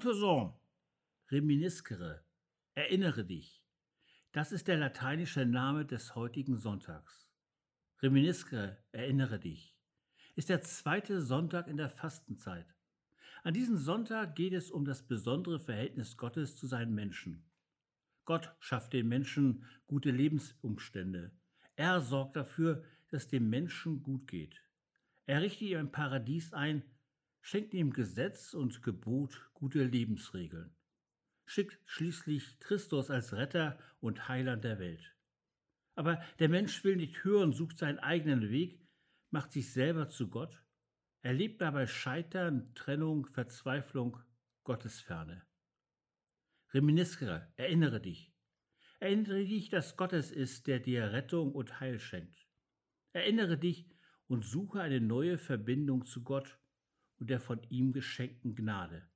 Cousin. Reminiscere. Erinnere dich. Das ist der lateinische Name des heutigen Sonntags. Reminiscere, erinnere dich, ist der zweite Sonntag in der Fastenzeit. An diesem Sonntag geht es um das besondere Verhältnis Gottes zu seinen Menschen. Gott schafft den Menschen gute Lebensumstände. Er sorgt dafür, dass dem Menschen gut geht. Er richtet ihm ein Paradies ein, schenkt ihm Gesetz und Gebot gute Lebensregeln, schickt schließlich Christus als Retter und Heiland der Welt. Aber der Mensch will nicht hören, sucht seinen eigenen Weg, macht sich selber zu Gott, erlebt dabei Scheitern, Trennung, Verzweiflung, Gottesferne. Reminiscere, erinnere dich. Erinnere dich, dass Gott es ist, der dir Rettung und Heil schenkt. Erinnere dich und suche eine neue Verbindung zu Gott und der von ihm geschenkten Gnade.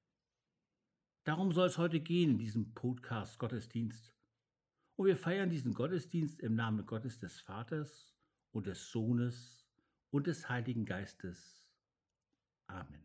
Darum soll es heute gehen in diesem Podcast Gottesdienst. Und wir feiern diesen Gottesdienst im Namen Gottes des Vaters und des Sohnes und des Heiligen Geistes. Amen.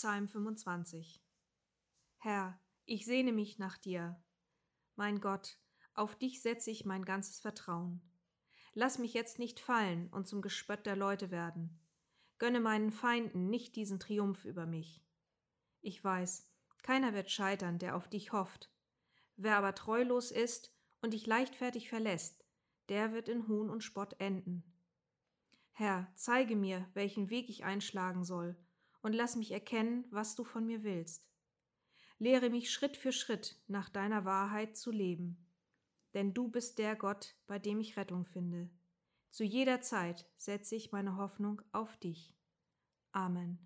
Psalm 25 Herr, ich sehne mich nach dir. Mein Gott, auf dich setze ich mein ganzes Vertrauen. Lass mich jetzt nicht fallen und zum Gespött der Leute werden. Gönne meinen Feinden nicht diesen Triumph über mich. Ich weiß, keiner wird scheitern, der auf dich hofft. Wer aber treulos ist und dich leichtfertig verlässt, der wird in Hohn und Spott enden. Herr, zeige mir, welchen Weg ich einschlagen soll und lass mich erkennen, was du von mir willst. Lehre mich Schritt für Schritt nach deiner Wahrheit zu leben, denn du bist der Gott, bei dem ich Rettung finde. Zu jeder Zeit setze ich meine Hoffnung auf dich. Amen.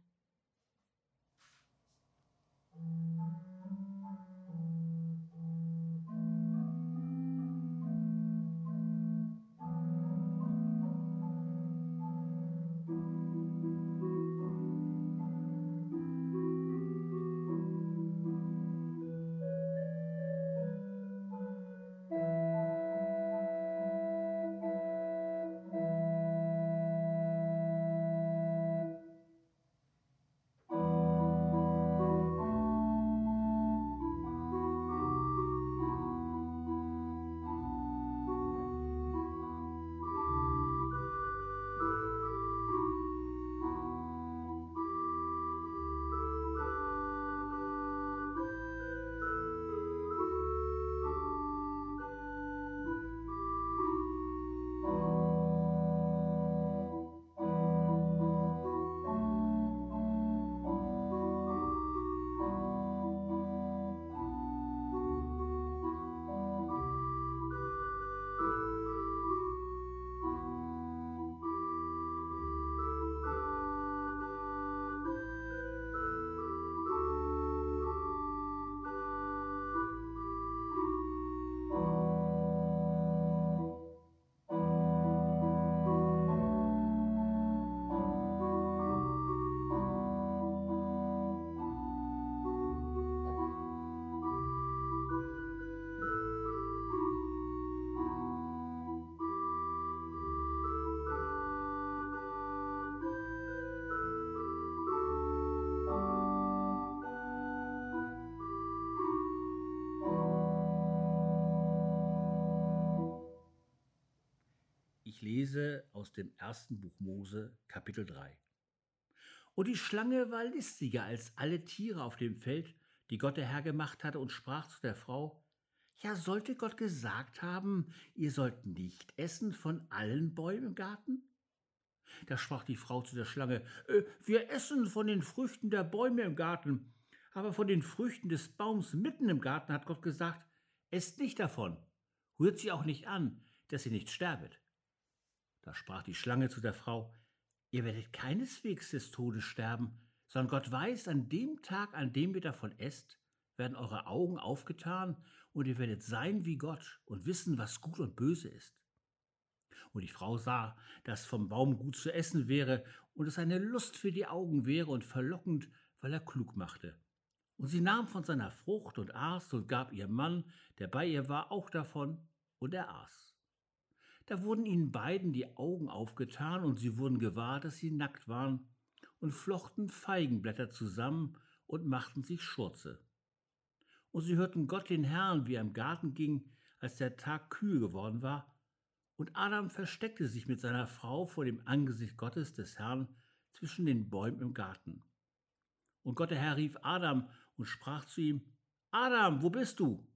Aus dem ersten Buch Mose, Kapitel 3. Und die Schlange war listiger als alle Tiere auf dem Feld, die Gott der Herr gemacht hatte, und sprach zu der Frau, Ja, sollte Gott gesagt haben, ihr sollt nicht essen von allen Bäumen im Garten? Da sprach die Frau zu der Schlange, äh, Wir essen von den Früchten der Bäume im Garten, aber von den Früchten des Baums mitten im Garten hat Gott gesagt, Esst nicht davon, rührt sie auch nicht an, dass ihr nicht sterbet. Da sprach die Schlange zu der Frau, ihr werdet keineswegs des Todes sterben, sondern Gott weiß, an dem Tag, an dem ihr davon esst, werden eure Augen aufgetan und ihr werdet sein wie Gott und wissen, was gut und böse ist. Und die Frau sah, dass vom Baum gut zu essen wäre und es eine Lust für die Augen wäre und verlockend, weil er klug machte. Und sie nahm von seiner Frucht und aß und gab ihrem Mann, der bei ihr war, auch davon, und er aß. Da wurden ihnen beiden die Augen aufgetan, und sie wurden gewahr, dass sie nackt waren, und flochten Feigenblätter zusammen und machten sich Schurze. Und sie hörten Gott den Herrn, wie er im Garten ging, als der Tag kühl geworden war, und Adam versteckte sich mit seiner Frau vor dem Angesicht Gottes des Herrn zwischen den Bäumen im Garten. Und Gott der Herr rief Adam und sprach zu ihm, Adam, wo bist du?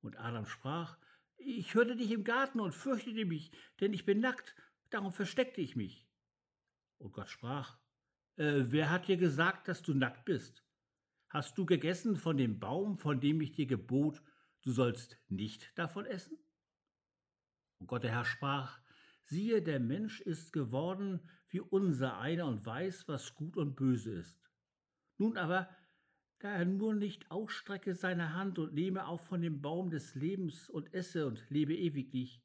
Und Adam sprach, ich hörte dich im Garten und fürchtete mich, denn ich bin nackt, darum versteckte ich mich. Und Gott sprach, äh, wer hat dir gesagt, dass du nackt bist? Hast du gegessen von dem Baum, von dem ich dir gebot, du sollst nicht davon essen? Und Gott der Herr sprach, siehe, der Mensch ist geworden wie unser einer und weiß, was gut und böse ist. Nun aber da er nur nicht ausstrecke seine Hand und nehme auch von dem Baum des Lebens und esse und lebe ewiglich.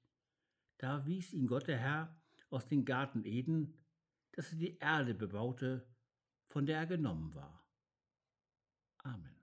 Da wies ihn Gott der Herr aus dem Garten Eden, dass er die Erde bebaute, von der er genommen war. Amen.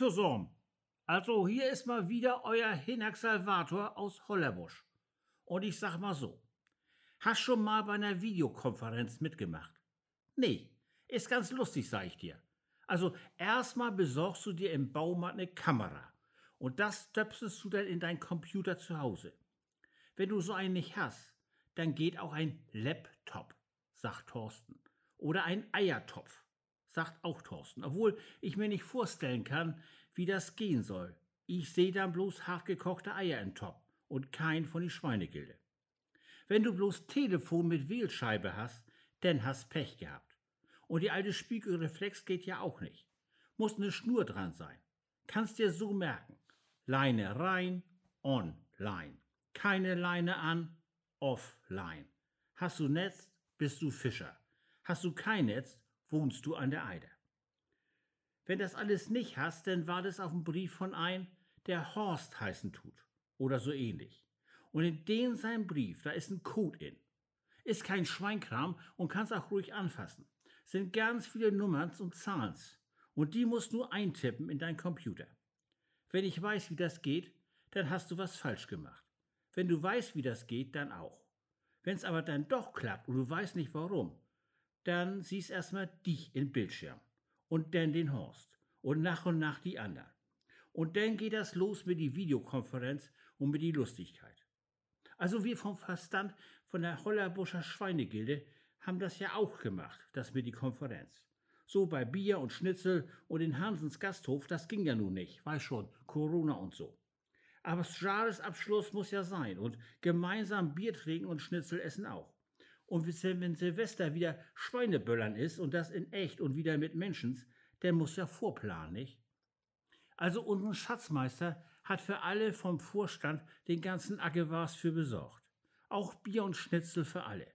Zusammen. Also hier ist mal wieder euer Hinak Salvator aus Hollerbusch. Und ich sag mal so, hast schon mal bei einer Videokonferenz mitgemacht? Nee, ist ganz lustig, sag ich dir. Also erstmal besorgst du dir im Baumarkt eine Kamera und das stöpselst du dann in deinen Computer zu Hause. Wenn du so einen nicht hast, dann geht auch ein Laptop, sagt Thorsten. Oder ein Eiertopf, sagt auch Thorsten. Obwohl ich mir nicht vorstellen kann, wie das gehen soll. Ich sehe dann bloß hartgekochte Eier im Topf und kein von die Schweinegilde. Wenn du bloß Telefon mit Wählscheibe hast, dann hast Pech gehabt. Und die alte Spiegelreflex geht ja auch nicht. Muss eine Schnur dran sein. Kannst dir so merken. Leine rein, online. Keine Leine an, offline. Hast du Netz, bist du Fischer. Hast du kein Netz, wohnst du an der Eider. Wenn das alles nicht hast, dann war das auf dem Brief von ein, der Horst heißen tut. Oder so ähnlich. Und in den seinem Brief, da ist ein Code in. Ist kein Schweinkram und kannst auch ruhig anfassen. Sind ganz viele Nummern und Zahlen. Und die musst du eintippen in deinen Computer. Wenn ich weiß, wie das geht, dann hast du was falsch gemacht. Wenn du weißt, wie das geht, dann auch. Wenn es aber dann doch klappt und du weißt nicht warum, dann siehst erstmal dich im Bildschirm und dann den Horst und nach und nach die anderen. Und dann geht das los mit die Videokonferenz und mit die Lustigkeit. Also wir vom Verstand von der Hollerbuscher Schweinegilde haben das ja auch gemacht, das mit die Konferenz. So bei Bier und Schnitzel und in Hansens Gasthof, das ging ja nun nicht, weiß schon, Corona und so. Aber Jahresabschluss muss ja sein und gemeinsam Bier trinken und Schnitzel essen auch. Und wenn Silvester wieder Schweineböllern ist und das in echt und wieder mit Menschen, der muss ja vorplanen, nicht? Also unser Schatzmeister hat für alle vom Vorstand den ganzen Aggewars für besorgt. Auch Bier und Schnitzel für alle.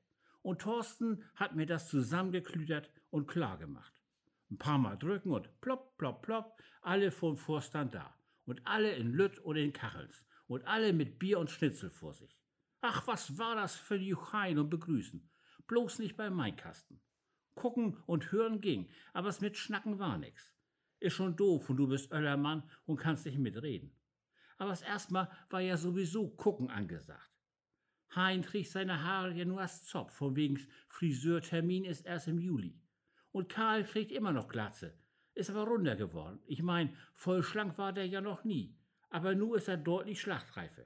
Und Thorsten hat mir das zusammengeklütert und klar gemacht. Ein paar Mal drücken und plopp, plopp, plopp, alle vom Vorstand da. Und alle in Lütt und in Kachels. Und alle mit Bier und Schnitzel vor sich. Ach, was war das für Juchain und Begrüßen. Bloß nicht bei Mainkasten. Gucken und hören ging, aber es mit Schnacken war nix. Ist schon doof und du bist Öllermann und kannst nicht mitreden. Aber das erstmal war ja sowieso Gucken angesagt. Hein trägt seine Haare ja nur als Zopf, von wegen Friseurtermin ist erst im Juli. Und Karl kriegt immer noch Glatze. Ist aber runder geworden. Ich mein, voll schlank war der ja noch nie. Aber nur ist er deutlich schlachtreife.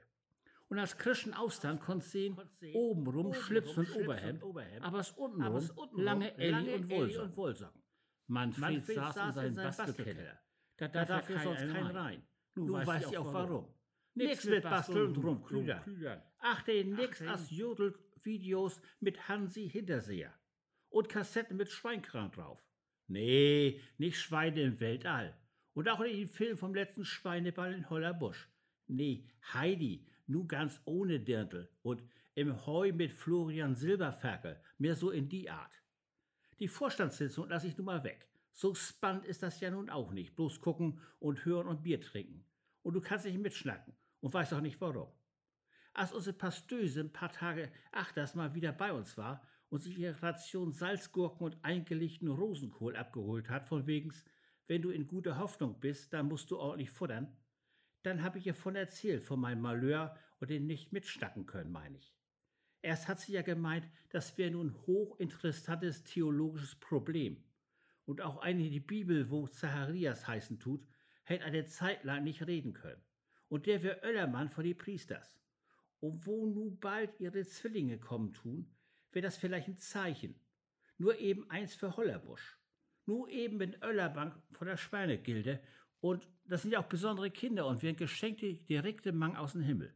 Und als Christian Austern konntest sehen, obenrum Schlips und Oberhemd, aber es untenrum lange Elli und Wollsocken. Manfred saß in seinem Bastelkeller. Da darf er sonst kein rein. Du weißt ja auch warum. Nix mit Basteln und rumkludern. Ach, den nix als Jodel-Videos mit Hansi Hinterseher und Kassetten mit Schweinkram drauf. Nee, nicht Schweine im Weltall. Und auch nicht den Film vom letzten Schweineball in Hollerbusch. Nee, Heidi, nu ganz ohne Dirndl und im Heu mit Florian Silberferkel, mehr so in die Art. Die Vorstandssitzung lasse ich nun mal weg. So spannend ist das ja nun auch nicht. Bloß gucken und hören und Bier trinken. Und du kannst nicht mitschnacken und weißt auch nicht warum. Als unsere Pastöse ein paar Tage achters mal wieder bei uns war, und sich ihre Ration Salzgurken und eingelegten Rosenkohl abgeholt hat, von wegens, wenn du in guter Hoffnung bist, dann musst du ordentlich futtern, dann habe ich ihr von erzählt, von meinem Malheur und den nicht mitstacken können, meine ich. Erst hat sie ja gemeint, das wäre nun hochinteressantes theologisches Problem. Und auch eine die Bibel, wo Zacharias heißen tut, hätte eine Zeit lang nicht reden können. Und der wäre Öllermann von die Priesters. Und wo nu bald ihre Zwillinge kommen tun, wäre das vielleicht ein Zeichen. Nur eben eins für Hollerbusch. Nur eben in Öllerbank von der Schweinegilde. Und das sind ja auch besondere Kinder und wir ein geschenkte direkte Mang aus dem Himmel.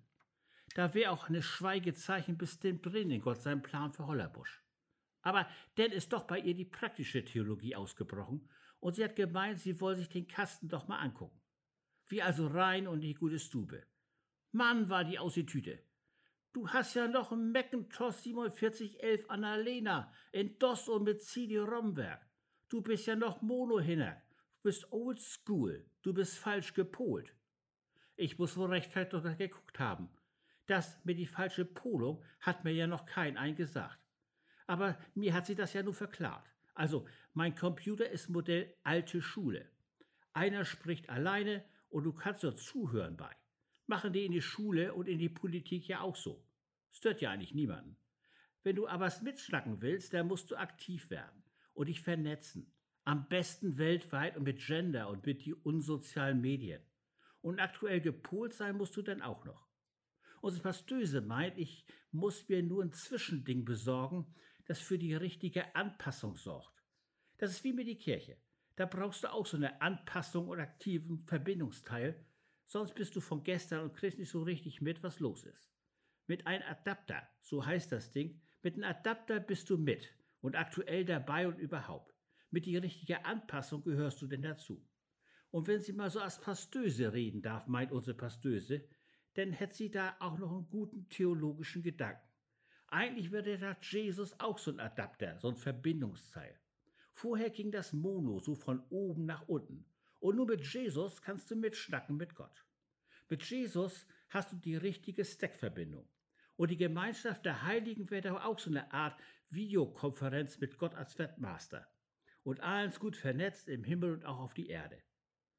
Da wäre auch eine Schweigezeichen bestimmt drin in Gott seinem Plan für Hollerbusch. Aber denn ist doch bei ihr die praktische Theologie ausgebrochen und sie hat gemeint, sie wolle sich den Kasten doch mal angucken. Wie also rein und die gute Stube. Mann war die aus die Tüte. Du hast ja noch ein Macintosh 4711 Annalena in DOS und mit CD-ROM-Werk. Du bist ja noch Mono-Hinner. Du bist old school. Du bist falsch gepolt. Ich muss wohl rechtzeitig geguckt haben. Das mit die falsche Polung hat mir ja noch kein ein gesagt. Aber mir hat sie das ja nur verklart. Also, mein Computer ist Modell alte Schule. Einer spricht alleine und du kannst nur zuhören bei. Machen die in die Schule und in die Politik ja auch so. Stört ja eigentlich niemanden. Wenn du aber mitschnacken willst, dann musst du aktiv werden und dich vernetzen. Am besten weltweit und mit Gender und mit die unsozialen Medien. Und aktuell gepolt sein musst du dann auch noch. Unsere Pastöse meint, ich muss mir nur ein Zwischending besorgen, das für die richtige Anpassung sorgt. Das ist wie mit die Kirche. Da brauchst du auch so eine Anpassung und aktiven Verbindungsteil, sonst bist du von gestern und kriegst nicht so richtig mit, was los ist. Mit einem Adapter, so heißt das Ding, mit einem Adapter bist du mit und aktuell dabei und überhaupt. Mit die richtige Anpassung gehörst du denn dazu. Und wenn sie mal so als Pastöse reden darf, meint unsere Pastöse, dann hätte sie da auch noch einen guten theologischen Gedanken. Eigentlich wäre da Jesus auch so ein Adapter, so ein Verbindungsteil. Vorher ging das Mono so von oben nach unten. Und nur mit Jesus kannst du mitschnacken mit Gott. Mit Jesus hast du die richtige Stack-Verbindung. Und die Gemeinschaft der Heiligen wäre auch so eine Art Videokonferenz mit Gott als Wettmaster. Und alles gut vernetzt im Himmel und auch auf die Erde.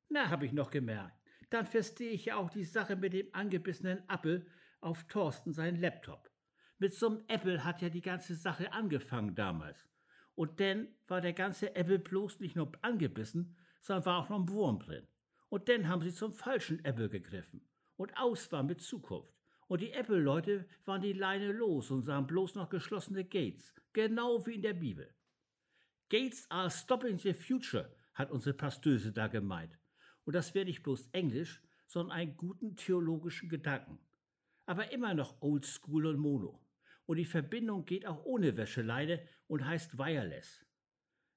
Na, habe ich noch gemerkt. Dann verstehe ich ja auch die Sache mit dem angebissenen Apple auf Thorsten seinen Laptop. Mit so einem Apple hat ja die ganze Sache angefangen damals. Und dann war der ganze Apple bloß nicht nur angebissen, sondern war auch noch ein Wurm drin. Und dann haben sie zum falschen Apple gegriffen. Und aus war mit Zukunft. Und die Apple-Leute waren die Leine los und sahen bloß noch geschlossene Gates, genau wie in der Bibel. Gates are stopping the future, hat unsere Pastöse da gemeint. Und das wäre nicht bloß Englisch, sondern einen guten theologischen Gedanken. Aber immer noch Oldschool und Mono. Und die Verbindung geht auch ohne Wäscheleine und heißt Wireless.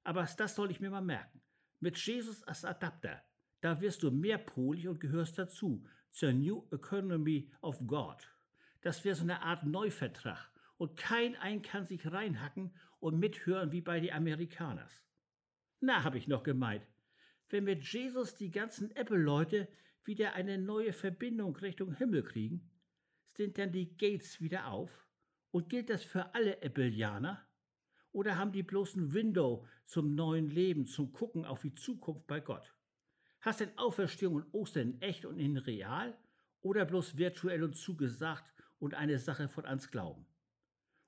Aber das soll ich mir mal merken. Mit Jesus als Adapter, da wirst du mehrpolig und gehörst dazu, zur New Economy of God. Das wäre so eine Art Neuvertrag und kein ein kann sich reinhacken und mithören wie bei den Amerikaners. Na, habe ich noch gemeint. Wenn mit Jesus die ganzen Apple-Leute wieder eine neue Verbindung Richtung Himmel kriegen, sind dann die Gates wieder auf? Und gilt das für alle Appleianer? Oder haben die bloß ein Window zum neuen Leben, zum Gucken auf die Zukunft bei Gott? Hast denn Auferstehung und Ostern echt und in real oder bloß virtuell und zugesagt und eine Sache von ans Glauben?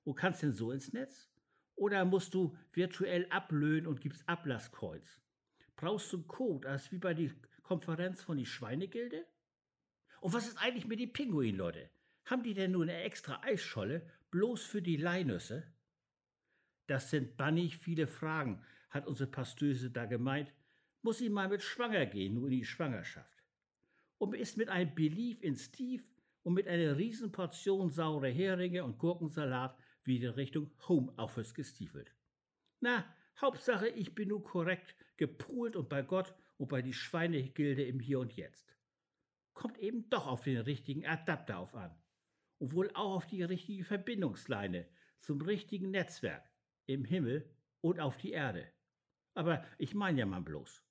Und kannst denn so ins Netz? Oder musst du virtuell ablöhnen und gibst Ablasskreuz? Brauchst du einen Code, als wie bei der Konferenz von die Schweinegilde? Und was ist eigentlich mit den Pinguinen, Leute? Haben die denn nur eine extra Eisscholle bloß für die Leinüsse? Das sind bannig viele Fragen, hat unsere Pastöse da gemeint, muss sie mal mit schwanger gehen, nur in die Schwangerschaft. Und ist mit einem Belief in Steve und mit einer Riesenportion saure Heringe und Gurkensalat wieder Richtung Homeoffice gestiefelt. Na, Hauptsache, ich bin nur korrekt gepoolt und bei Gott und bei die Schweinegilde im Hier und Jetzt. Kommt eben doch auf den richtigen Adapter auf an. Und wohl auch auf die richtige Verbindungsleine zum richtigen Netzwerk im Himmel und auf die Erde. Aber ich meine ja mal bloß.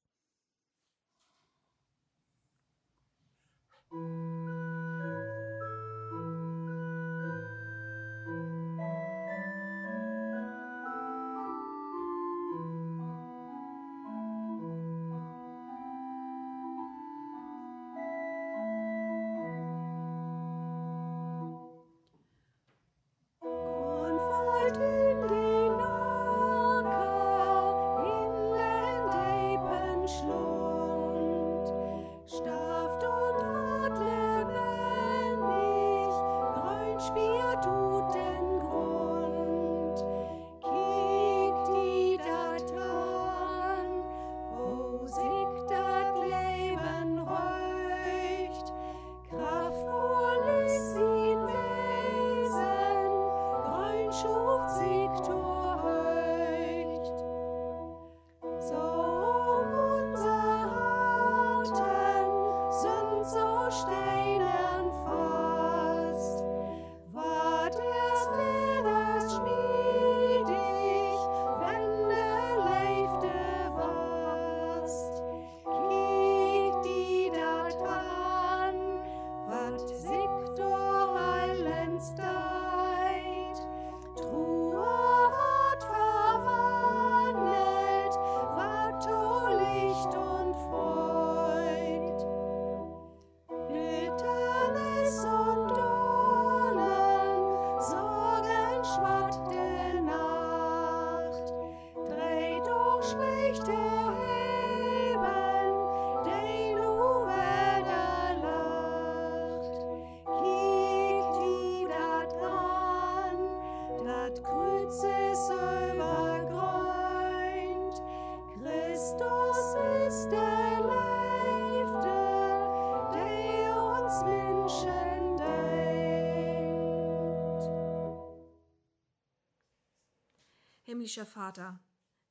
Himmlischer Vater,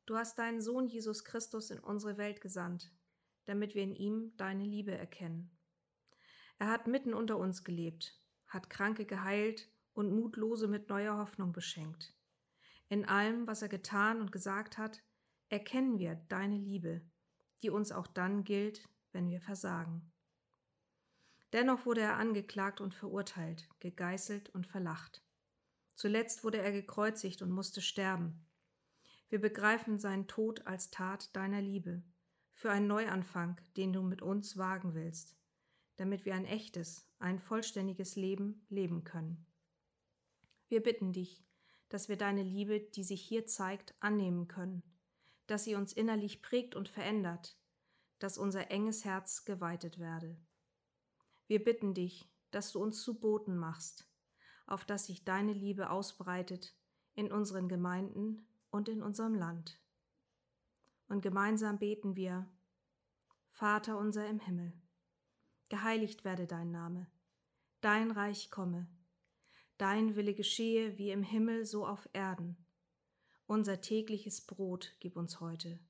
du hast deinen Sohn Jesus Christus in unsere Welt gesandt, damit wir in ihm deine Liebe erkennen. Er hat mitten unter uns gelebt, hat Kranke geheilt und Mutlose mit neuer Hoffnung beschenkt. In allem, was er getan und gesagt hat, erkennen wir deine Liebe, die uns auch dann gilt, wenn wir versagen. Dennoch wurde er angeklagt und verurteilt, gegeißelt und verlacht. Zuletzt wurde er gekreuzigt und musste sterben. Wir begreifen seinen Tod als Tat deiner Liebe, für einen Neuanfang, den du mit uns wagen willst, damit wir ein echtes, ein vollständiges Leben leben können. Wir bitten dich, dass wir deine Liebe, die sich hier zeigt, annehmen können, dass sie uns innerlich prägt und verändert, dass unser enges Herz geweitet werde. Wir bitten dich, dass du uns zu Boten machst, auf dass sich deine Liebe ausbreitet in unseren Gemeinden und in unserem Land. Und gemeinsam beten wir, Vater unser im Himmel, geheiligt werde dein Name, dein Reich komme, dein Wille geschehe wie im Himmel so auf Erden. Unser tägliches Brot gib uns heute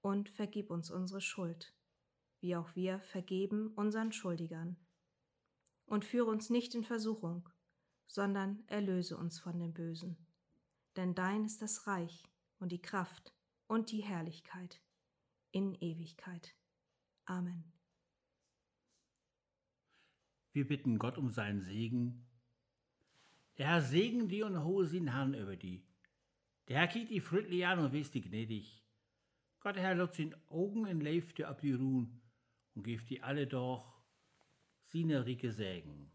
und vergib uns unsere Schuld, wie auch wir vergeben unseren Schuldigern. Und führe uns nicht in Versuchung, sondern erlöse uns von dem Bösen. Denn dein ist das Reich und die Kraft und die Herrlichkeit in Ewigkeit. Amen. Wir bitten Gott um seinen Segen. Der Herr segen die und hohe sin Herrn über die. Der Herr kiegt die friedlich an und wist die gnädig. Gott der Herr lot sin Augen in Leifte ab die ruhen und gibt die alle doch sine rike Sägen.